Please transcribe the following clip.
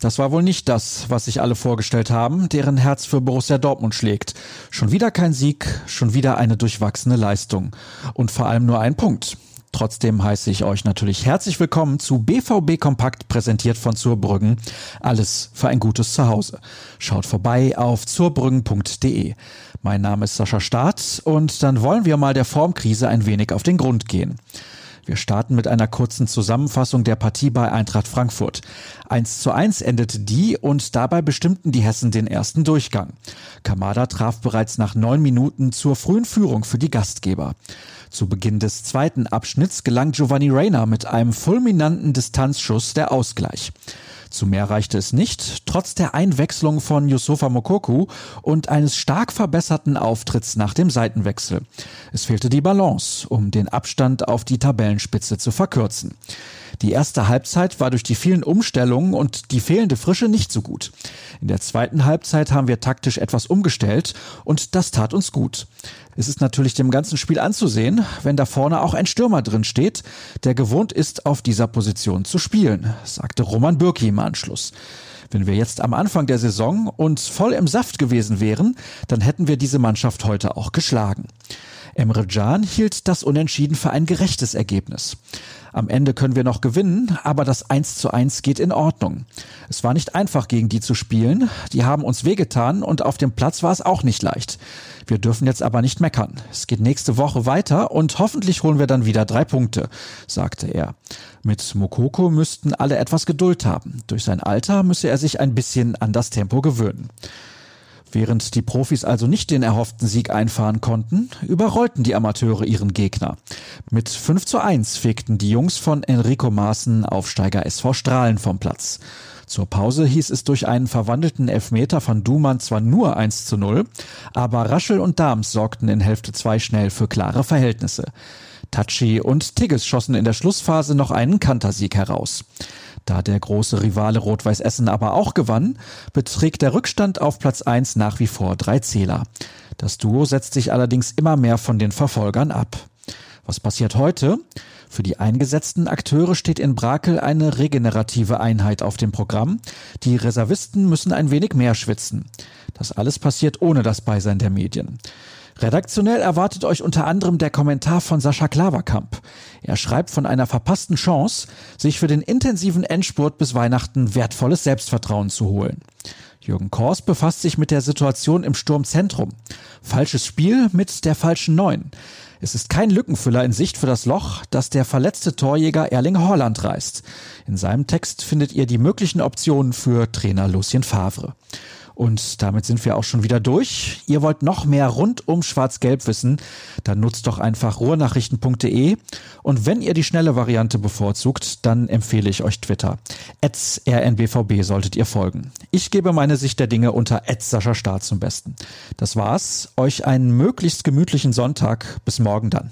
Das war wohl nicht das, was sich alle vorgestellt haben, deren Herz für Borussia Dortmund schlägt. Schon wieder kein Sieg, schon wieder eine durchwachsene Leistung. Und vor allem nur ein Punkt. Trotzdem heiße ich euch natürlich herzlich willkommen zu BVB Kompakt, präsentiert von Zurbrüggen. Alles für ein gutes Zuhause. Schaut vorbei auf zurbrüggen.de. Mein Name ist Sascha Staat und dann wollen wir mal der Formkrise ein wenig auf den Grund gehen. Wir starten mit einer kurzen Zusammenfassung der Partie bei Eintracht Frankfurt. 1 zu 1 endete die und dabei bestimmten die Hessen den ersten Durchgang. Kamada traf bereits nach neun Minuten zur frühen Führung für die Gastgeber. Zu Beginn des zweiten Abschnitts gelang Giovanni Reyna mit einem fulminanten Distanzschuss der Ausgleich. Zu mehr reichte es nicht, trotz der Einwechslung von Yusufa Mokoku und eines stark verbesserten Auftritts nach dem Seitenwechsel. Es fehlte die Balance, um den Abstand auf die Tabellenspitze zu verkürzen. Die erste Halbzeit war durch die vielen Umstellungen und die fehlende Frische nicht so gut. In der zweiten Halbzeit haben wir taktisch etwas umgestellt und das tat uns gut. Es ist natürlich dem ganzen Spiel anzusehen, wenn da vorne auch ein Stürmer drin steht, der gewohnt ist, auf dieser Position zu spielen, sagte Roman Bürki Anschluss. Wenn wir jetzt am Anfang der Saison uns voll im Saft gewesen wären, dann hätten wir diese Mannschaft heute auch geschlagen. Emre Can hielt das Unentschieden für ein gerechtes Ergebnis. Am Ende können wir noch gewinnen, aber das 1 zu 1 geht in Ordnung. Es war nicht einfach, gegen die zu spielen. Die haben uns wehgetan und auf dem Platz war es auch nicht leicht. Wir dürfen jetzt aber nicht meckern. Es geht nächste Woche weiter und hoffentlich holen wir dann wieder drei Punkte, sagte er. Mit Mokoko müssten alle etwas Geduld haben. Durch sein Alter müsse er sich ein bisschen an das Tempo gewöhnen. Während die Profis also nicht den erhofften Sieg einfahren konnten, überrollten die Amateure ihren Gegner. Mit 5 zu 1 fegten die Jungs von Enrico Maaßen Aufsteiger SV Strahlen vom Platz. Zur Pause hieß es durch einen verwandelten Elfmeter von Dumann zwar nur 1 zu 0, aber Raschel und Dahms sorgten in Hälfte 2 schnell für klare Verhältnisse. Tachi und Tigges schossen in der Schlussphase noch einen Kantersieg heraus. Da der große Rivale Rot-Weiß Essen aber auch gewann, beträgt der Rückstand auf Platz 1 nach wie vor drei Zähler. Das Duo setzt sich allerdings immer mehr von den Verfolgern ab. Was passiert heute? Für die eingesetzten Akteure steht in Brakel eine regenerative Einheit auf dem Programm. Die Reservisten müssen ein wenig mehr schwitzen. Das alles passiert ohne das Beisein der Medien. Redaktionell erwartet euch unter anderem der Kommentar von Sascha Klaverkamp. Er schreibt von einer verpassten Chance, sich für den intensiven Endspurt bis Weihnachten wertvolles Selbstvertrauen zu holen. Jürgen Kors befasst sich mit der Situation im Sturmzentrum. Falsches Spiel mit der falschen Neun. Es ist kein Lückenfüller in Sicht für das Loch, das der verletzte Torjäger Erling Horland reißt. In seinem Text findet ihr die möglichen Optionen für Trainer Lucien Favre. Und damit sind wir auch schon wieder durch. Ihr wollt noch mehr rund um Schwarz-Gelb wissen, dann nutzt doch einfach ruhrnachrichten.de. Und wenn ihr die schnelle Variante bevorzugt, dann empfehle ich euch Twitter. rnbvb solltet ihr folgen. Ich gebe meine Sicht der Dinge unter Sascha Staat zum Besten. Das war's. Euch einen möglichst gemütlichen Sonntag. Bis morgen dann.